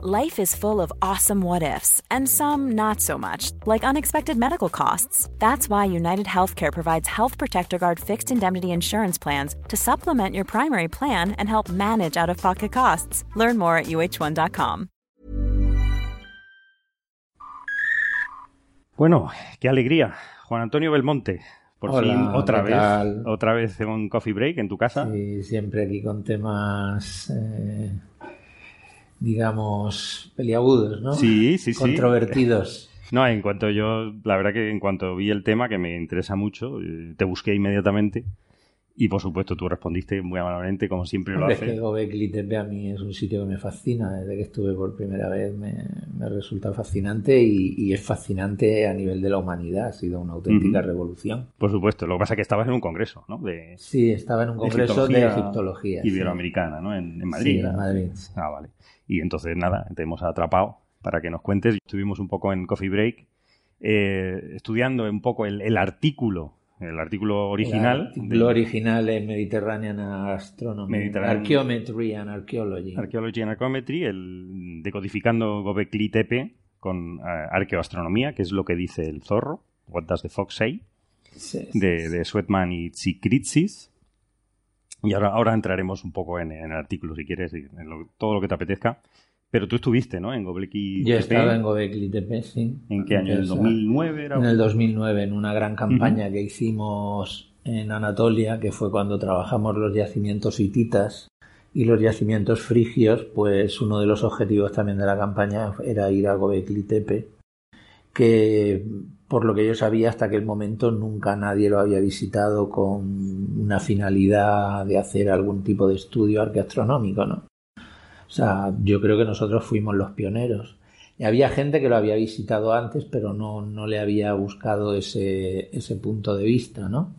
Life is full of awesome what ifs, and some not so much, like unexpected medical costs. That's why United Healthcare provides Health Protector Guard fixed indemnity insurance plans to supplement your primary plan and help manage out of pocket costs. Learn more at uh1.com. Bueno, qué alegría. Juan Antonio Belmonte, por Hola, fin otra vez, tal? otra vez en un coffee break en tu casa. Sí, siempre aquí con temas, eh, digamos, peliagudos, ¿no? Sí, sí, sí. Controvertidos. No, en cuanto yo, la verdad que en cuanto vi el tema, que me interesa mucho, eh, te busqué inmediatamente y por supuesto tú respondiste muy amablemente, como siempre lo Hombre, es que haces. Gobekli Tepe a mí es un sitio que me fascina. Desde que estuve por primera vez me, me resulta fascinante y, y es fascinante a nivel de la humanidad. Ha sido una auténtica Ujú. revolución. Por supuesto, lo que pasa es que estabas en un congreso, ¿no? De Sí, estaba en un congreso de egiptología. sí. Iberoamericana, ¿no? En, en Madrid. Sí, en Madrid. Ah, vale. Y entonces, nada, te hemos atrapado para que nos cuentes. Estuvimos un poco en Coffee Break eh, estudiando un poco el, el artículo, el artículo original. El artículo de original es Mediterranean Astronomy, Mediterranean- Archaeometry and Archaeology. Archaeology and Archaeometry, el decodificando Gobekli Tepe con eh, arqueoastronomía, que es lo que dice el zorro, What Does the Fox Say, Sí, de, de Sweatman y Tsikritsis. Y ahora, ahora entraremos un poco en, en el artículo, si quieres, y en lo- todo lo que te apetezca. Pero tú estuviste, ¿no? En Gobekli Yo estado en Gobekli Tepe, sí. ¿En qué año? ¿En el Esa- 2009 era? En el 2009, en una gran campaña que hicimos en Anatolia, que fue cuando trabajamos los yacimientos hititas y los yacimientos frigios, pues uno de los objetivos también de la campaña era ir a Gobekli Tepe, que por lo que yo sabía hasta aquel momento nunca nadie lo había visitado con una finalidad de hacer algún tipo de estudio arqueastronómico, ¿no? O sea, yo creo que nosotros fuimos los pioneros. Y había gente que lo había visitado antes, pero no, no le había buscado ese, ese punto de vista, ¿no?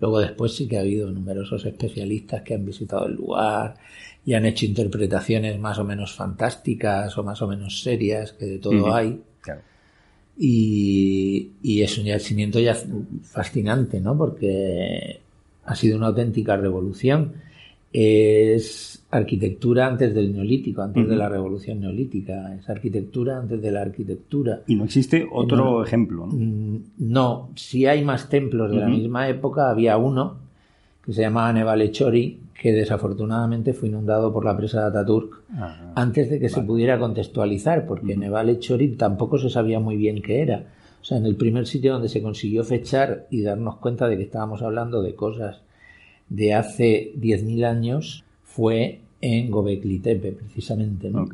Luego después sí que ha habido numerosos especialistas que han visitado el lugar y han hecho interpretaciones más o menos fantásticas o más o menos serias, que de todo hay. Claro. Y, y es un yacimiento ya fascinante, ¿no? Porque ha sido una auténtica revolución. Es arquitectura antes del neolítico, antes de la revolución neolítica. Es arquitectura antes de la arquitectura. Y no existe otro No. ejemplo, ¿no? Mm, No, si hay más templos de la misma época, había uno que se llamaba Nevalechori, que desafortunadamente fue inundado por la presa de Ataturk Ah, antes de que se pudiera contextualizar, porque. Neval Chorit tampoco se sabía muy bien qué era. O sea, en el primer sitio donde se consiguió fechar y darnos cuenta de que estábamos hablando de cosas de hace 10.000 años fue en Gobekli Tepe, precisamente. ¿no?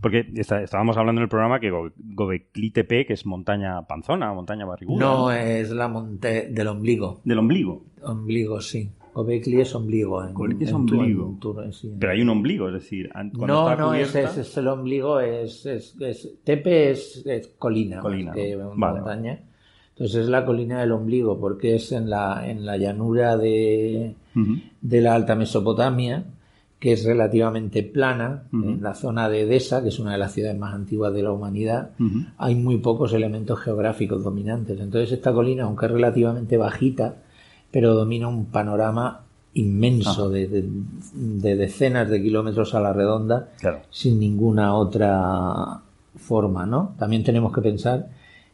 Porque está- estábamos hablando en el programa que Go- Gobekli Tepe, que es montaña panzona, montaña barriguda. No es la monte del ombligo. Del ombligo. Ombligo, sí. Gobekli es ombligo. En, Gobekli es en ombligo. en tu- sí, Pero hay un ombligo, es decir, cuando no, está no, es, cubierta- es, es el ombligo, es, es- es- Tepe es, es colina, Colina, que ¿no? montaña. Vale, Entonces es la colina del ombligo, porque es en la, en la llanura de, de la Alta Mesopotamia, que es relativamente plana, en la zona de Edesa, que es una de las ciudades más antiguas de la humanidad, hay muy pocos elementos geográficos dominantes. Entonces esta colina, aunque es relativamente bajita, pero domina un panorama inmenso de, de- de decenas de kilómetros a la redonda Claro. sin ninguna otra forma, ¿no? También tenemos que pensar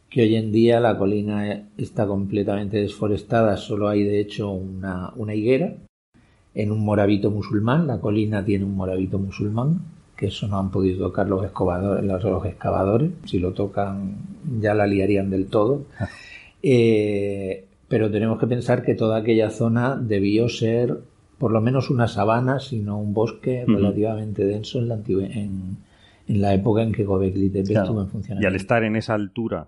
que hoy en día la colina está completamente desforestada, solo hay de hecho una, una higuera en un morabito musulmán, la colina tiene un morabito musulmán, que eso no han podido tocar los excavadores, los, los excavadores, si lo tocan ya la liarían del todo. Eh, pero tenemos que pensar que toda aquella zona debió ser por lo menos una sabana, sino un bosque relativamente denso en la, antigua- en, en la época en que Gobekli Claro. estuvo en Y al funcionamiento. estar en esa altura,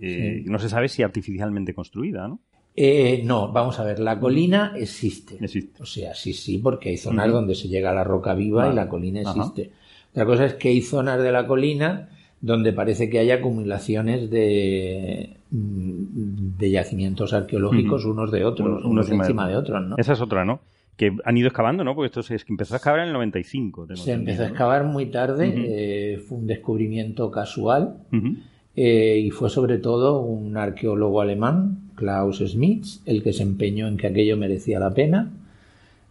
eh, Sí. no se sabe si artificialmente construida, ¿no? Eh, no, vamos a ver, la colina existe. Existe. O sea, sí, sí, porque hay zonas donde se llega a la roca viva Vale. y la colina Ajá. existe. Otra cosa es que hay zonas de la colina donde parece que hay acumulaciones de, mm, de yacimientos arqueológicos unos de otros, Unos- unos, unos encima de encima de otros. Esa es otra, ¿no? Que han ido excavando, ¿no? Porque esto se, es que empezó a excavar en el 95. tengo Se empezó a excavar muy tarde, eh, fue un descubrimiento casual eh, y fue sobre todo un arqueólogo alemán, Klaus Schmitz, el que se empeñó en que aquello merecía la pena.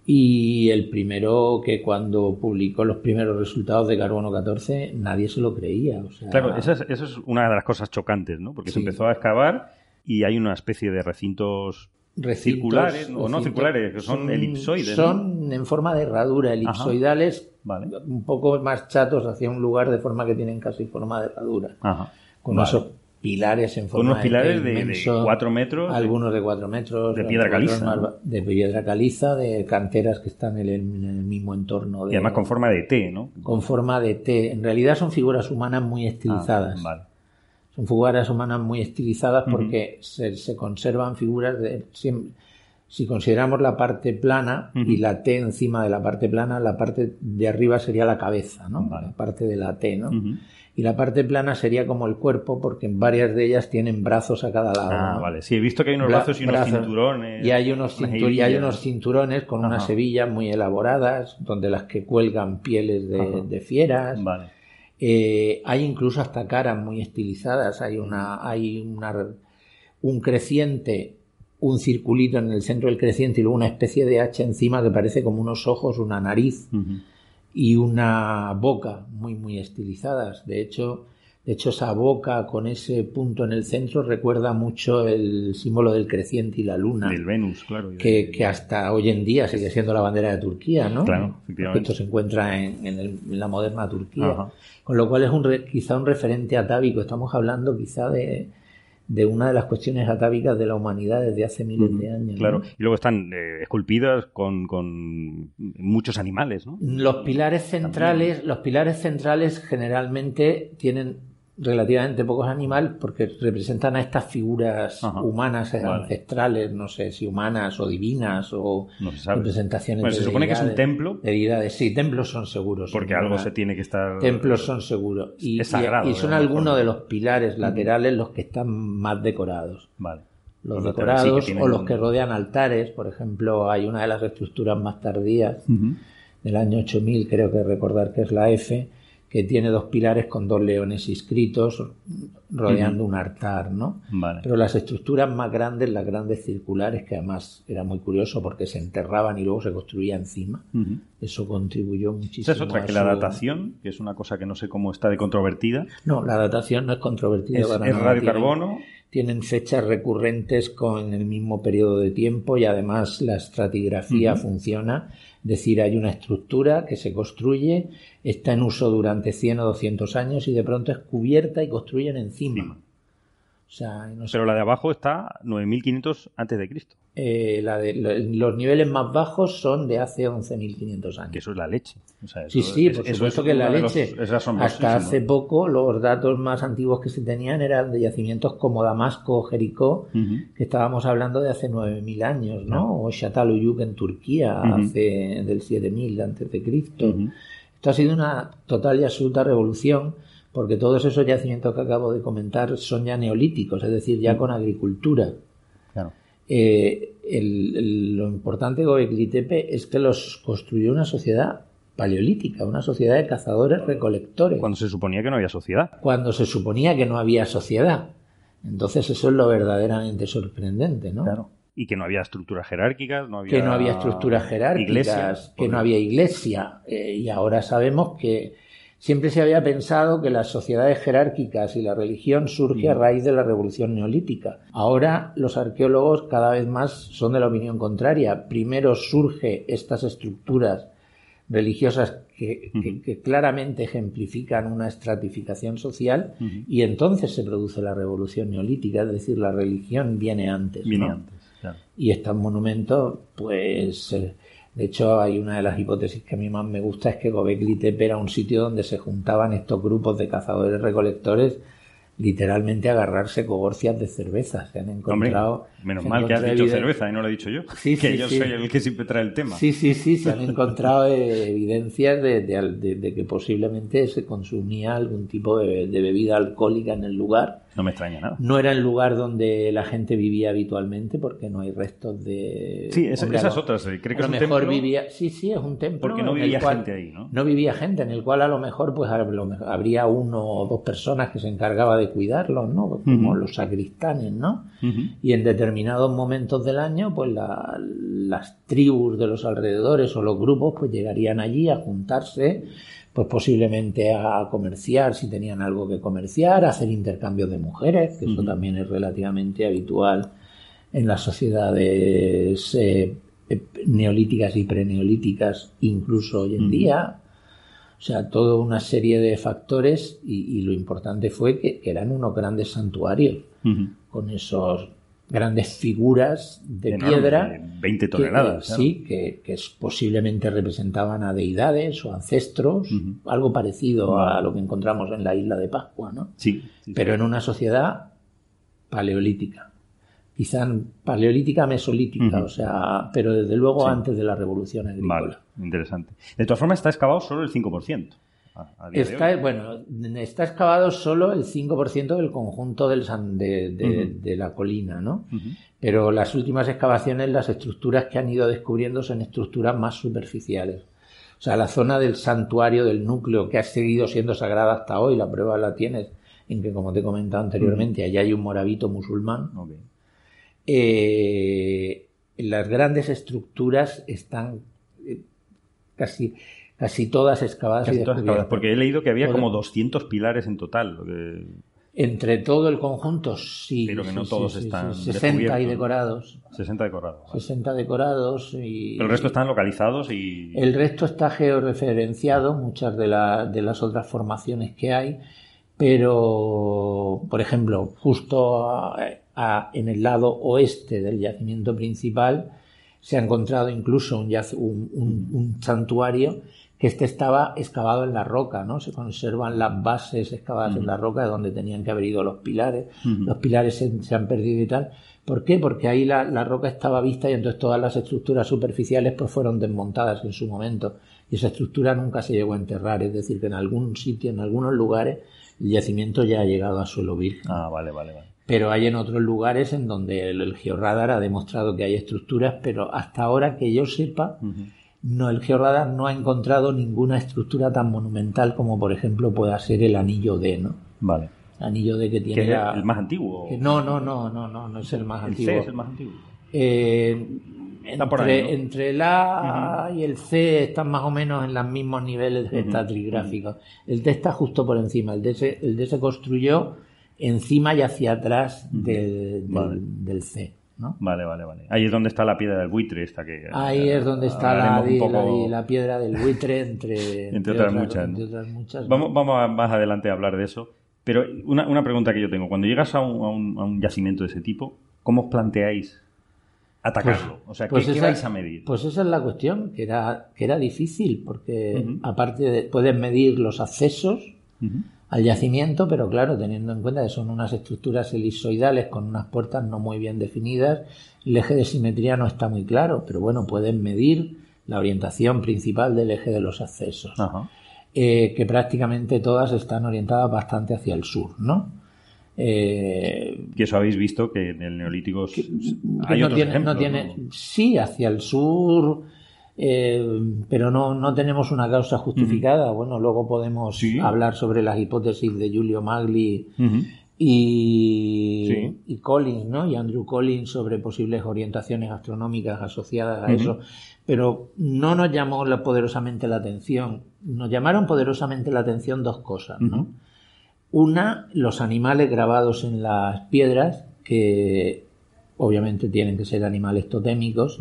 Y el primero que cuando publicó los primeros resultados de carbono 14 nadie se lo creía. O sea, Claro, esa es, esa es una de las cosas chocantes, ¿no? Porque se empezó a excavar y hay una especie de recintos recintos- circulares, o no circulares, que son, elipsoides. ¿no? Son en forma de herradura, elipsoidales, Vale. un poco más chatos hacia un lugar de forma que tienen casi forma de herradura. Ajá. Con Vale. esos pilares en Con forma unos pilares de, de inmenso, cuatro metros. de- Algunos de cuatro metros. de piedra caliza, De piedra caliza, de canteras que están en el, en el mismo entorno. De, Y además con forma de T, ¿no? con forma de T. En realidad son figuras humanas muy estilizadas. Ah, vale. Son figuras humanas muy estilizadas porque se, se conservan figuras de... si consideramos la parte plana y Ujú. la T encima de la parte plana, la parte de arriba sería la cabeza, ¿no? Vale. La parte de la T, ¿no? Y la parte plana sería como el cuerpo porque en varias de ellas tienen brazos a cada lado. Ah, ¿no? vale. Sí, he visto que hay unos Bra- brazos y unos brazos. cinturones. Y hay unos, y hay unos cinturones con unas hebillas muy elaboradas, donde las que cuelgan pieles de, fieras. Vale. Eh, hay incluso hasta caras muy estilizadas. Hay una, hay una, un creciente, un circulito en el centro del creciente y luego una especie de hacha encima que parece como unos ojos, una nariz. Y una boca muy muy estilizadas. De hecho, de hecho esa boca con ese punto en el centro recuerda mucho el símbolo del creciente y la luna, Del Venus, claro. que, que hasta hoy en día sigue siendo la bandera de Turquía, ¿no? Claro, efectivamente. esto se encuentra en, en el- en la moderna Turquía, Ajá. con lo cual es un re- quizá un referente atávico. Estamos hablando quizá de, de una de las cuestiones atávicas de la humanidad desde hace miles de años. ¿no? Claro. Y luego están eh, esculpidas con, con muchos animales, ¿no? Los pilares centrales, los pilares centrales generalmente tienen relativamente pocos animales porque representan a estas figuras Ajá. humanas eh, Vale. ancestrales, no sé si humanas o divinas o No se sabe. representaciones Bueno, de se supone que es un templo de deidades. Sí, templos son seguros. porque algo se tiene que estar... Templos son seguros. Y, Es sagrado, y- son algunos de los pilares laterales los que están más decorados. Vale. Los sí decorados o los que rodean altares, por ejemplo, hay una de las estructuras más tardías del año 8000, creo que recordar que es la F, que tiene dos pilares con dos leones inscritos rodeando un altar, ¿no? Vale. Pero las estructuras más grandes, las grandes circulares, que además era muy curioso porque se enterraban y luego se construía encima, eso contribuyó muchísimo. Esa es otra, a que la su- datación, que es una cosa que no sé cómo está de controvertida, No, la datación no es controvertida es, para es nada. Radiocarbono. tienen fechas recurrentes con el mismo periodo de tiempo y además la estratigrafía funciona. Decir, hay una estructura que se construye, está en uso durante 100 o 200 años y de pronto es cubierta y construyen encima. O sea, no sé, Pero la de abajo está 9500 antes de Cristo, eh, la de- lo- los niveles más bajos son de hace 11.500 años. que eso es la leche. O sea, Sí, eso sí, es- por supuesto es que la los- leche. asombrosísimo. Hasta hace poco los datos más antiguos que se tenían eran de yacimientos como Damasco o Jericó, Ujú. que estábamos hablando de hace 9.000 años, ¿no? O Çatalhöyük en Turquía, Ujú. hace del 7.000 antes de Cristo. Esto ha sido una total y absoluta revolución porque todos esos yacimientos que acabo de comentar son ya neolíticos, es decir, ya con agricultura. Claro. Eh, el- el- lo importante de Göbekli Tepe es que los construyó una sociedad paleolítica, una sociedad de cazadores recolectores, Cuando se suponía que no había sociedad. cuando se suponía que no había sociedad. Entonces eso es lo verdaderamente sorprendente, ¿no? Y que no había estructuras jerárquicas, no había... Que no había estructuras jerárquicas, iglesias, que no había iglesia. Eh, y ahora sabemos que siempre se había pensado que las sociedades jerárquicas y la religión surge a Mm. raíz de la revolución neolítica. Ahora los arqueólogos cada vez más son de la opinión contraria. Primero surge estas estructuras religiosas que, claramente ejemplifican una estratificación social y entonces se produce la revolución neolítica, es decir, la religión viene antes. Viene ¿no? antes, claro. Y estos monumentos, pues, eh, de hecho hay una de las hipótesis que a mí más me gusta es que Gobekli Tepe era un sitio donde se juntaban estos grupos de cazadores recolectores literalmente a agarrarse cogorcias de cerveza. Se han Hombre, encontrado... menos mal que has dicho cerveza y no lo he dicho yo. Sí, que sí, yo sí. soy el que siempre trae el tema. Sí, sí, sí, se han encontrado eh, evidencias de, de- de- de que posiblemente se consumía algún tipo de, bebida alcohólica en el lugar. No me extraña nada. No era el lugar donde la gente vivía habitualmente porque no hay restos de... Sí, esas otras. Creo que a es lo un mejor templo vivía... Sí, sí, es un templo. porque no vivía cual- gente ahí, ¿no? No vivía gente, en el cual a lo mejor pues a lo mejor habría uno o dos personas que se encargaba de de cuidarlos, ¿no? Como los sacristanes, ¿no? Y en determinados momentos del año, pues las tribus de los alrededores o los grupos, pues llegarían allí a juntarse, pues posiblemente a comerciar si tenían algo que comerciar, a hacer intercambios de mujeres, que eso también es relativamente habitual en las sociedades eh, eh, neolíticas y preneolíticas, incluso hoy en día. O sea, toda una serie de factores y, lo importante fue que, eran unos grandes santuarios con esos grandes figuras de piedra. 20 toneladas. Sí, que, posiblemente representaban a deidades o ancestros, algo parecido a lo que encontramos en la isla de Pascua, ¿no? sí Pero en una sociedad paleolítica quizá paleolítica mesolítica, o sea, pero desde luego antes de la revolución agrícola. Vale, interesante. De todas formas, está excavado solo el 5%. Está, Bueno, está excavado solo el 5% del conjunto del de, la colina, ¿no? Pero las últimas excavaciones, las estructuras que han ido descubriendo son estructuras más superficiales. O sea, la zona del santuario del núcleo que ha seguido siendo sagrada hasta hoy, la prueba la tienes en que, como te he comentado anteriormente, allá hay un morabito musulmán. Eh, las grandes estructuras están eh, casi casi todas excavadas porque he leído que había como 200 pilares en total. Entre todo el conjunto, sí. Pero que no todos están 60 y decorados. 60 decorados. 60 decorados y... el resto están localizados y... El resto está georreferenciado, muchas de, de las otras formaciones que hay, pero, por ejemplo, justo en el lado oeste del yacimiento principal se ha encontrado incluso un, santuario que este estaba excavado en la roca, ¿no? Se conservan las bases excavadas en la roca de donde tenían que haber ido los pilares. Los pilares se, han perdido y tal. ¿Por qué? Porque ahí la, roca estaba vista y entonces todas las estructuras superficiales pues fueron desmontadas en su momento. Y esa estructura nunca se llegó a enterrar. Es decir, que en algún sitio, en algunos lugares, el yacimiento ya ha llegado a suelo virgen. Ah, vale, vale, vale pero hay en otros lugares en donde el, georradar ha demostrado que hay estructuras, pero hasta ahora que yo sepa, no, el georradar no ha encontrado ninguna estructura tan monumental como por ejemplo pueda ser el anillo D, ¿no? Vale. anillo D que tiene el más antiguo. no, no, no, no, no, no es el más antiguo. C es el más antiguo. Eh, entre, entre, el A y el C están más o menos en los mismos niveles de uh El D está justo por encima. El D el D se construyó encima y hacia atrás del, del, C. ¿no? Vale, vale, vale. Ahí es donde está la piedra del buitre esta que... Ahí es donde está la, la, piedra del buitre entre, entre, otras, muchas, Vamos, vamos más adelante a hablar de eso. Pero una, una pregunta que yo tengo. Cuando llegas a un, a un, yacimiento de ese tipo, ¿cómo os planteáis atacarlo? Pues, o sea, ¿qué, pues vais a medir? Pues esa es la cuestión, que era, que era difícil, porque aparte de, puedes medir los accesos, al yacimiento, pero claro, teniendo en cuenta que son unas estructuras elipsoidales con unas puertas no muy bien definidas, el eje de simetría no está muy claro, pero bueno, pueden medir la orientación principal del eje de los accesos, eh, que prácticamente todas están orientadas bastante hacia el sur, ¿no? Eh, que eso habéis visto que en el neolítico hay no tiene, no tiene, sí hacia el sur eh, pero no, no tenemos una causa justificada. Bueno, luego podemos hablar sobre las hipótesis de Julio Magli y, y, Collins, ¿no? Y Andrew Collins sobre posibles orientaciones astronómicas asociadas a eso. Pero no nos llamó poderosamente la atención. Nos llamaron poderosamente la atención dos cosas, ¿no? Una, los animales grabados en las piedras, que obviamente tienen que ser animales totémicos,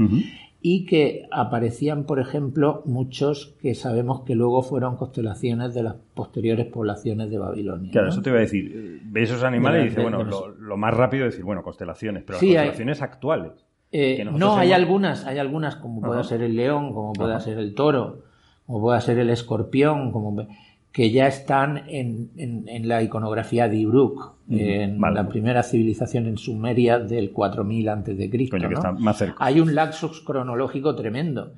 y que aparecían, por ejemplo, muchos que sabemos que luego fueron constelaciones de las posteriores poblaciones de Babilonia. Claro, eso te iba a decir. Ve esos animales y dice, bueno, lo, más rápido es decir, bueno, constelaciones, pero las constelaciones actuales. Eh, no, hay algunas, hay algunas, como puede ser el león, como puede ser el toro, como puede ser el escorpión, como que ya están en, en, la iconografía de Ibruk, en la primera civilización en Sumeria del 4000 antes de Cristo. Hay un laxus cronológico tremendo,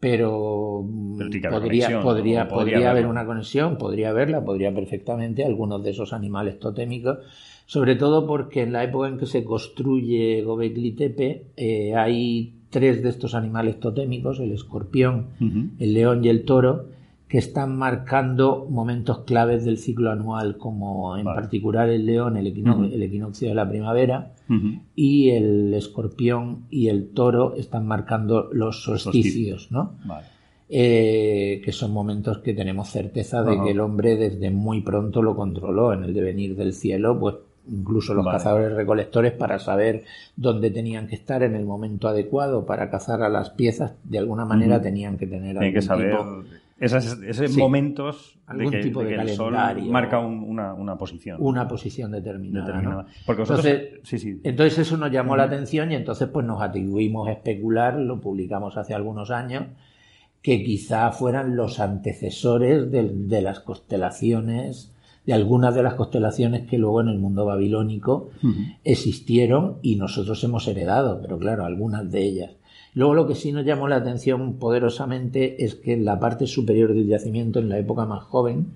pero, podría, podría, podría, haber una conexión, podría haberla, podría perfectamente algunos de esos animales totémicos, sobre todo porque en la época en que se construye Gobekli Tepe eh, hay tres de estos animales totémicos, el escorpión, el león y el toro, que están marcando momentos claves del ciclo anual, como en particular el león, el, equinoccio de la primavera, y el escorpión y el toro están marcando los solsticios, ¿no? Eh, que son momentos que tenemos certeza de que el hombre desde muy pronto lo controló en el devenir del cielo, pues incluso los cazadores recolectores para saber dónde tenían que estar en el momento adecuado para cazar a las piezas, de alguna manera tenían que tener algún que saber esos, momentos de que, tipo de, el sol marca una, posición. Una posición determinada. Porque entonces, entonces eso nos llamó la atención y entonces pues nos atribuimos a especular, lo publicamos hace algunos años, que quizá fueran los antecesores de, las constelaciones, de algunas de las constelaciones que luego en el mundo babilónico existieron y nosotros hemos heredado, pero claro, algunas de ellas. Luego lo que sí nos llamó la atención poderosamente es que en la parte superior del yacimiento, en la época más joven,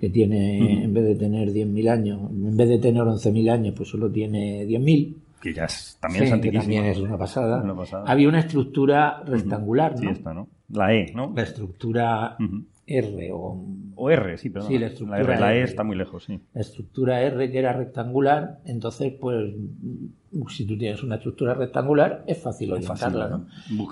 que tiene, en vez de tener 10.000 años, en vez de tener 11.000 años, pues solo tiene 10.000. Que ya es, también es que también es una pasada. Había una estructura rectangular, ¿no? Sí, esta, ¿no? La E, ¿no? La estructura R o... o... R, sí, pero sí, la, estructura la, E está muy lejos, sí. La estructura R que era rectangular, entonces pues si tú tienes una estructura rectangular es fácil orientarla, ¿no?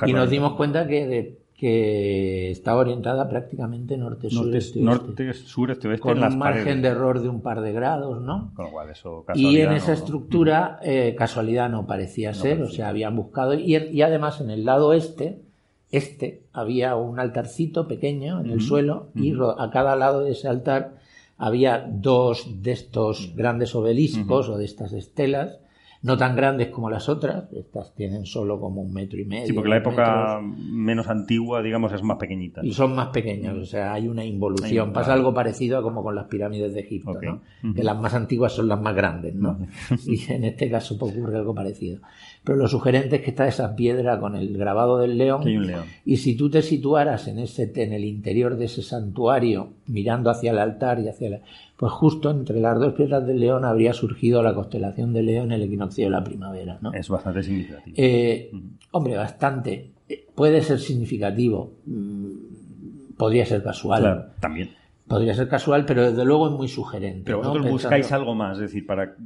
Y nos dimos cuenta que, que está orientada prácticamente norte-sur, norte, este, norte, sur, este, oeste, con un margen de error de un par de grados, ¿no? Con lo cual eso Y en esa estructura eh, casualidad no parecía ser, o sea, habían buscado y, y además en el lado este este había un altarcito pequeño en el suelo y a cada lado de ese altar había dos de estos grandes obeliscos o de estas estelas no tan grandes como las otras, estas tienen solo como un metro y medio. Sí, porque la época menos antigua, digamos, es más pequeñita. Y son más pequeñas, o sea, hay una involución. Pasa algo parecido a como con las pirámides de Egipto, ¿no? Que las más antiguas son las más grandes, ¿no? y en este caso ocurre algo parecido. Pero lo sugerente es que está esa piedra con el grabado del león. un león. Y si tú te situaras en, ese, en el interior de ese santuario, mirando hacia el altar y hacia la pues justo entre las dos piedras del león habría surgido la constelación del león el equinoccio de la primavera. ¿no? Es bastante significativo. Eh, hombre, bastante. Eh, puede ser significativo. Mm, podría ser casual. Claro, también. Podría ser casual, pero desde luego es muy sugerente. Pero vosotros buscáis algo más, es decir, para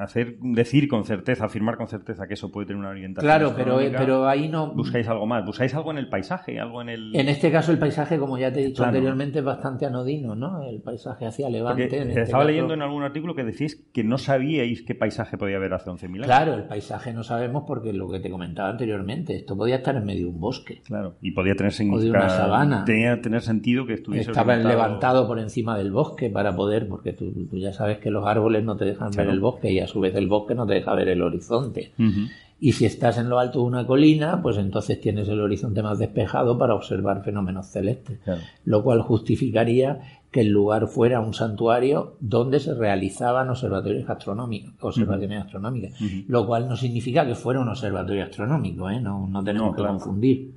hacer, decir con certeza, afirmar con certeza que eso puede tener una orientación. Claro, pero, pero ahí no. Buscáis algo más, buscáis algo en el paisaje, algo en el. En este caso, el paisaje, como ya te he dicho anteriormente, es bastante anodino, ¿no? El paisaje hacia Levante. Este estaba leyendo en algún artículo que decís que no sabíais qué paisaje podía haber hace 11.000 años. Claro, el paisaje no sabemos porque lo que te comentaba anteriormente, esto podía estar en medio de un bosque. Claro, y podía tener sentido. O de una sabana. Tenía tener sentido que estuviese. Estaba levantado por encima del bosque para poder, porque tú, ya sabes que los árboles no te dejan ver el bosque y a su vez el bosque no te deja ver el horizonte. Y si estás en lo alto de una colina, pues entonces tienes el horizonte más despejado para observar fenómenos celestes, lo cual justificaría que el lugar fuera un santuario donde se realizaban observatorios astronómicos, observaciones astronómicas, lo cual no significa que fuera un observatorio astronómico, ¿eh? no, no tenemos que confundir.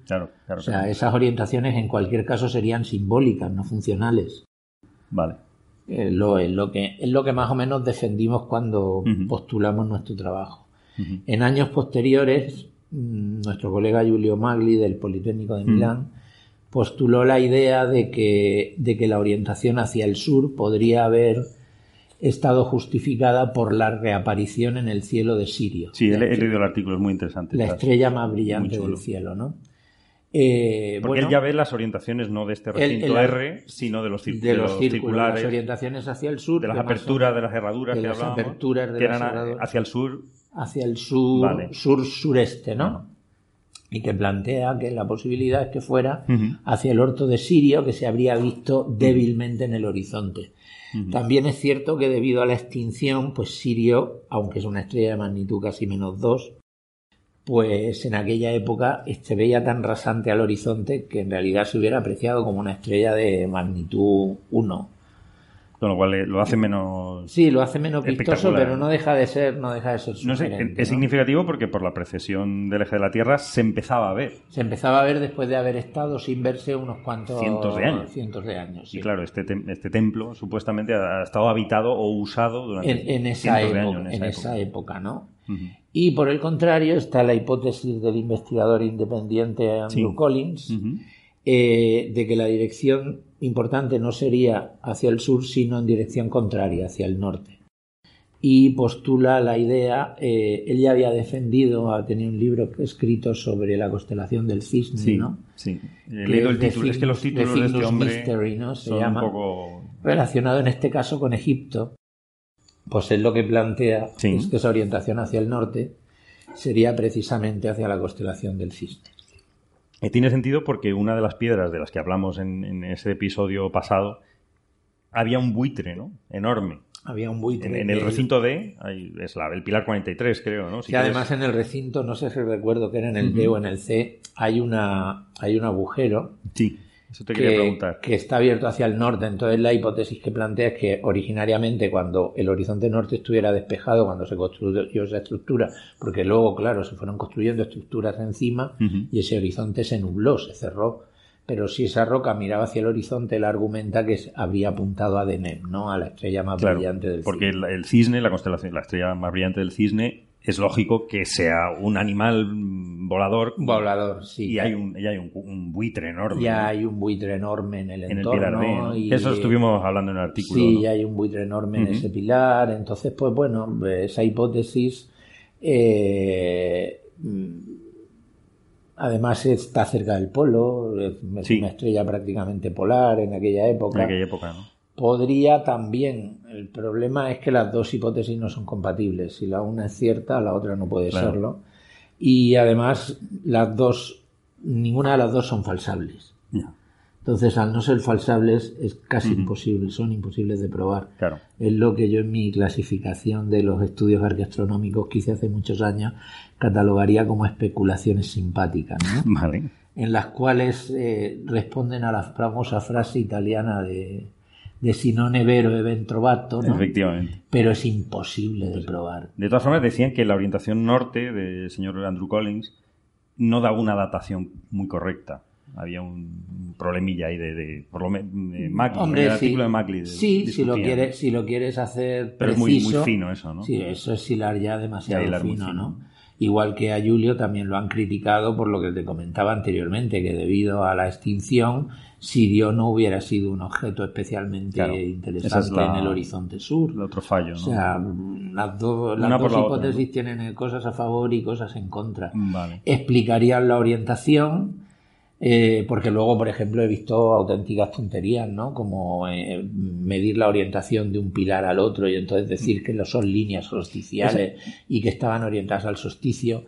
o sea, esas orientaciones en cualquier caso serían simbólicas, no funcionales. Vale. Es lo, es lo, que, es lo que más o menos defendimos cuando postulamos nuestro trabajo. En años posteriores, mm, nuestro colega Giulio Magli del Politécnico de Milán postuló la idea de que, de que la orientación hacia el sur podría haber estado justificada por la reaparición en el cielo de Sirio. Sí, he, leído el artículo, es muy interesante. La estrella más brillante del cielo, ¿no? Eh, Porque él ya ve las orientaciones no de este recinto R, sino de los, de los, circulares. Las orientaciones hacia el sur. De las aperturas de las herraduras de que las aperturas de que eran hacia el sur. Hacia el sur, sur-sureste, ¿no? Y que plantea que la posibilidad es que fuera hacia el orto de Sirio, que se habría visto débilmente en el horizonte. También es cierto que debido a la extinción, pues Sirio, aunque es una estrella de magnitud casi menos 2, pues en aquella época se veía tan rasante al horizonte que en realidad se hubiera apreciado como una estrella de magnitud 1. Con lo cual eh, lo hace menos. Sí, lo hace menos vistoso, pero no deja de ser, no deja de ser no Es significativo porque por la precesión del eje de la Tierra se empezaba a ver. Se empezaba a ver después de haber estado sin verse unos cuantos cientos de años. Cientos de años. Y claro, este, este templo supuestamente ha estado habitado o usado durante en, esa, época, de años, en, esa, época. ¿no? Y por el contrario está la hipótesis del investigador independiente Andrew Collins eh, de que la dirección importante no sería hacia el sur, sino en dirección contraria, hacia el norte. Y postula la idea, eh, él ya había defendido, ha tenido un libro escrito sobre la constelación del cisne, ¿no? Sí, he leído el título, es que los títulos de este hombre ¿no? Se llama, un poco... relacionado en este caso con Egipto, pues él lo que plantea es que esa orientación hacia el norte sería precisamente hacia la constelación del cisne. Eh, tiene sentido porque una de las piedras de las que hablamos en, ese episodio pasado había un buitre, ¿no? Enorme. Había un buitre. En, el recinto D, es la, el pilar 43, creo, ¿no? y además en el recinto, no sé si recuerdo que era en el D o en el C, hay, una, hay un agujero. Sí eso te quería preguntar. Que está abierto hacia el norte. Entonces la hipótesis que plantea es que originariamente cuando el horizonte norte estuviera despejado, cuando se construyó esa estructura, porque luego, claro, se fueron construyendo estructuras encima y ese horizonte se nubló, se cerró. Pero si esa roca miraba hacia el horizonte, él argumenta que habría apuntado a Deneb, ¿no? A la estrella más brillante del porque cisne. Porque el cisne, la constelación, la estrella más brillante del cisne, es lógico que sea un animal volador. Volador, sí. Y hay un, hay un, buitre enorme. Ya hay un buitre enorme en el entorno. y, Eso estuvimos hablando en el artículo. Sí, hay un buitre enorme en ese pilar. Entonces, pues bueno, esa hipótesis. Eh, además está cerca del polo, es una estrella prácticamente polar en aquella época. En aquella época, ¿no? Podría también. El problema es que las dos hipótesis no son compatibles. Si la una es cierta, la otra no puede serlo. Y además, las dos, ninguna de las dos son falsables. Entonces, al no ser falsables, es casi imposible, son imposibles de probar. Claro. Es lo que yo en mi clasificación de los estudios arqueastronómicos que hice hace muchos años catalogaría como especulaciones simpáticas, En las cuales eh, responden a la famosa frase italiana de de si no nevero e trovato, ¿no? Efectivamente. Pero es imposible de probar. De todas formas, decían que la orientación norte del señor Andrew Collins no daba una datación muy correcta. Había un problemilla ahí de, de por lo menos Hombre, el artículo de Mackley. sí, si lo quieres, si lo quieres hacer Pero es muy, muy fino eso, ¿no? Sí, eso es hilar ya demasiado fino, ¿no? Igual que a Julio también lo han criticado por lo que te comentaba anteriormente, que debido a la extinción Sirio no hubiera sido un objeto especialmente interesante en el horizonte sur. El otro fallo, ¿no? O sea, las, dos hipótesis tienen cosas a favor y cosas en contra. Explicarían la orientación, eh, porque luego, por ejemplo, he visto auténticas tonterías, ¿no? Como eh, medir la orientación de un pilar al otro y entonces decir que son líneas solsticiales y que estaban orientadas al solsticio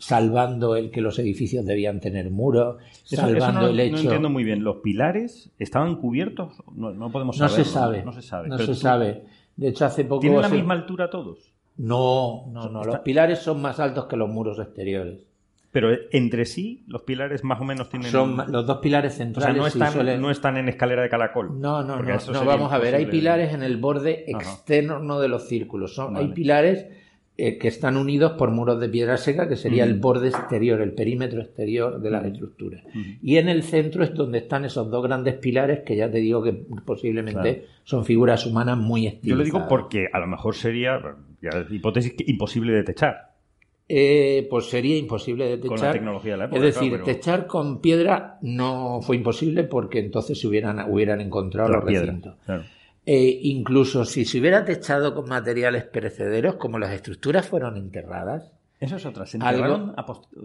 salvando el que los edificios debían tener muros, salvando el hecho. No entiendo muy bien. ¿Los pilares estaban cubiertos? No, podemos saber. No se sabe. No se sabe. No se sabe. De hecho, hace poco. ¿Tienen la misma altura todos? No, no, no. Los pilares son más altos que los muros exteriores. Pero entre sí, los pilares más o menos tienen. Son los dos pilares centrales. O sea, no están, no están en escalera de caracol. No, no, no. no vamos a ver. Hay pilares en el borde externo de los círculos. Son, Hay pilares eh, que están unidos por muros de piedra seca, que sería el borde exterior, el perímetro exterior de las estructuras. Y en el centro es donde están esos dos grandes pilares que ya te digo que posiblemente son figuras humanas muy estilizadas. Yo lo digo porque a lo mejor sería, ya, hipótesis, imposible de techar. Eh, pues sería imposible de techar. Con la tecnología de la época, Es decir, techar con piedra no fue imposible porque entonces se hubieran, hubieran encontrado los recintos. E incluso si se hubiera techado con materiales perecederos, como las estructuras fueron enterradas. Eso es otra. Se enterraron,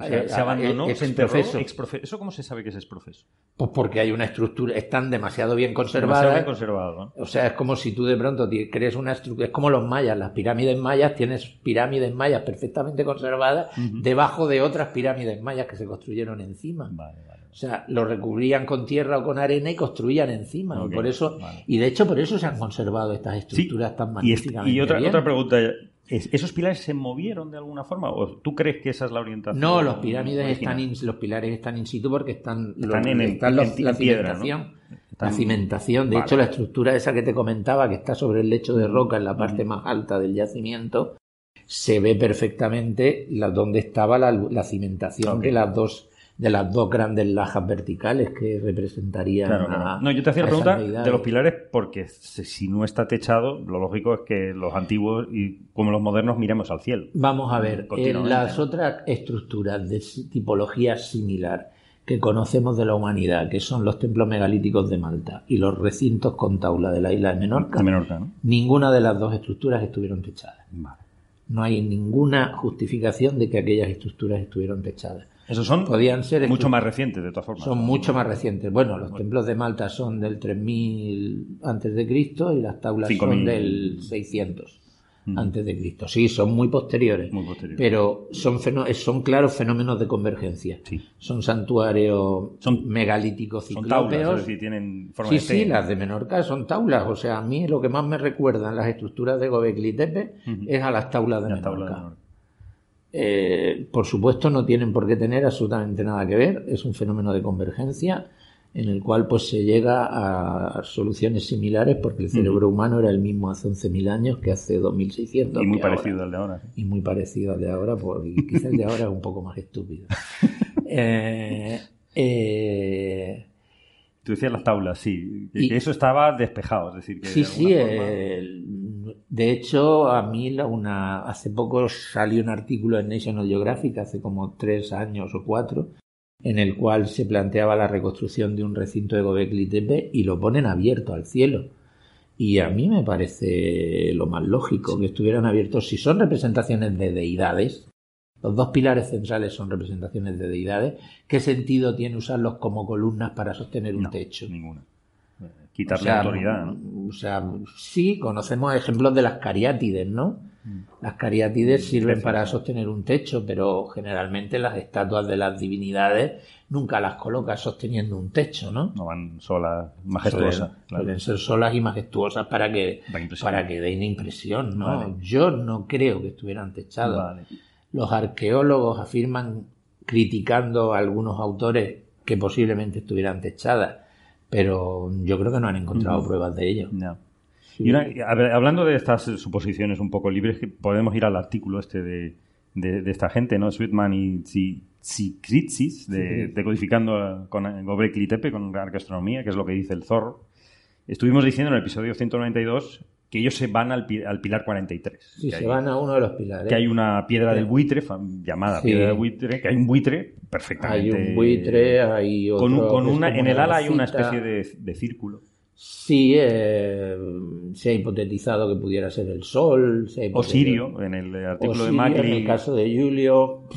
eh, se abandonó, se enterró. ¿Eso cómo se sabe que es exprofeso? Pues porque hay una estructura, están demasiado bien conservadas. conservado, O sea, es como si tú de pronto crees una estructura, es como los mayas, las pirámides mayas, tienes pirámides mayas perfectamente conservadas debajo de otras pirámides mayas que se construyeron encima. Vale, vale. O sea, lo recubrían con tierra o con arena y construían encima. y por eso, y de hecho por eso se han conservado estas estructuras tan magníficamente. Y, otra, otra pregunta, ¿esos pilares se movieron de alguna forma? ¿O tú crees que esa es la orientación? No, los pirámides están los pilares están in situ porque están, están en, la cimentación. La cimentación. De hecho, la estructura esa que te comentaba, que está sobre el lecho de roca en la parte más alta del yacimiento, se ve perfectamente la, donde estaba la, cimentación de las dos de las dos grandes lajas verticales que representarían. no, yo te hacía la pregunta de los pilares porque si no está techado, lo lógico es que los antiguos y como los modernos miremos al cielo. Vamos a ver, en las otras estructuras de tipología similar que conocemos de la humanidad, que son los templos megalíticos de Malta y los recintos con taula de la isla de Menorca, ninguna de las dos estructuras estuvieron techadas. No hay ninguna justificación de que aquellas estructuras estuvieron techadas. Esos son Podían ser mucho más recientes, de todas formas. Son mucho más recientes. Bueno, los templos de Malta son del 3000 antes de Cristo y las taulas son del 600 antes de Cristo. Sí, son muy posteriores, pero son, son claros fenómenos de convergencia. Son santuarios son, megalíticos ciclópeos. Son tienen forma sí, sí, las de Menorca son taulas. O sea, a mí lo que más me recuerdan las estructuras de Gobekli Tepe es a las taulas de Menorca. Eh, por supuesto, no tienen por qué tener absolutamente nada que ver. Es un fenómeno de convergencia en el cual pues se llega a soluciones similares porque el cerebro humano era el mismo hace 11.000 años que hace 2.600. Y muy parecido al de ahora. Y muy parecido al de ahora, porque quizás el de ahora es un poco más estúpido. eh, eh, Tú decías las tablas, sí. Que eso estaba despejado, es decir, que Sí, sí. De hecho, a mí una, hace poco salió un artículo en National Geographic, hace como tres años o cuatro, en el cual se planteaba la reconstrucción de un recinto de Gobekli Tepe y lo ponen abierto al cielo. Y a mí me parece lo más lógico que estuvieran abiertos si son representaciones de deidades. Los dos pilares centrales son representaciones de deidades. ¿Qué sentido tiene usarlos como columnas para sostener un techo? Ninguna. Quitarle autoridad, ¿no? O sea, sí, conocemos ejemplos de las cariátides, ¿no? Las cariátides sirven para sostener un techo, pero generalmente las estatuas de las divinidades nunca las colocas sosteniendo un techo, ¿no? No van solas, majestuosas. Pueden ser solas y majestuosas para que, para que den impresión, ¿no? Yo no creo que estuvieran techadas. Los arqueólogos afirman, criticando a algunos autores, que posiblemente estuvieran techadas, pero yo creo que no han encontrado pruebas de ello. Y hablando de estas suposiciones un poco libres, podemos ir al artículo este de, de, esta gente, ¿no? Sweetman y Tsikritsis, de, Decodificando con Gobekli Tepe, con arqueastronomía, que es lo que dice el zorro. Estuvimos diciendo en el episodio 192 que ellos se van al, pilar 43. Sí, se van a uno de los pilares. Que hay una piedra del buitre, llamada piedra del buitre, que hay un buitre perfectamente. Hay un buitre, hay otro. Con, una, en el ala hay una especie de círculo. Sí, eh, se ha hipotetizado que pudiera ser el Sol. o Sirio, en el artículo de Macri. En el caso de Julio.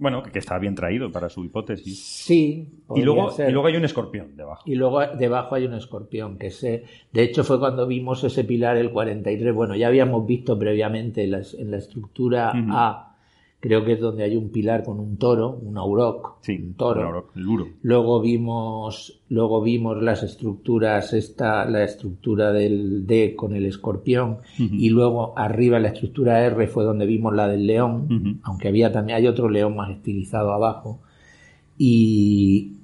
Bueno, que, está bien traído para su hipótesis. Sí. Y luego, y luego hay un escorpión debajo. Y luego debajo hay un escorpión, que se, de hecho fue cuando vimos ese pilar el 43. Bueno, ya habíamos visto previamente en la, estructura A creo que es donde hay un pilar con un toro, un auroc, un toro. Luego vimos, luego vimos las estructuras, esta, la estructura del D con el escorpión, y luego arriba la estructura R fue donde vimos la del león, aunque había también, hay otro león más estilizado abajo. Y,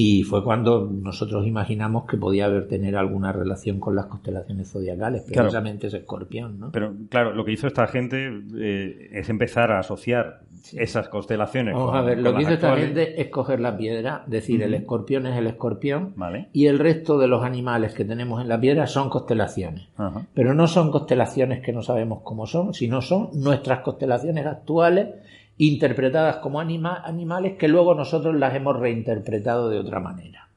y fue cuando nosotros imaginamos que podía haber tener alguna relación con las constelaciones zodiacales, precisamente ese escorpión. ¿no? Pero claro, lo que hizo esta gente eh, es empezar a asociar esas constelaciones. Vamos a ver, lo que hizo esta gente es coger la piedra, decir el escorpión es el escorpión y el resto de los animales que tenemos en la piedra son constelaciones. Pero no son constelaciones que no sabemos cómo son, sino son nuestras constelaciones actuales interpretadas como animales que luego nosotros las hemos reinterpretado de otra manera.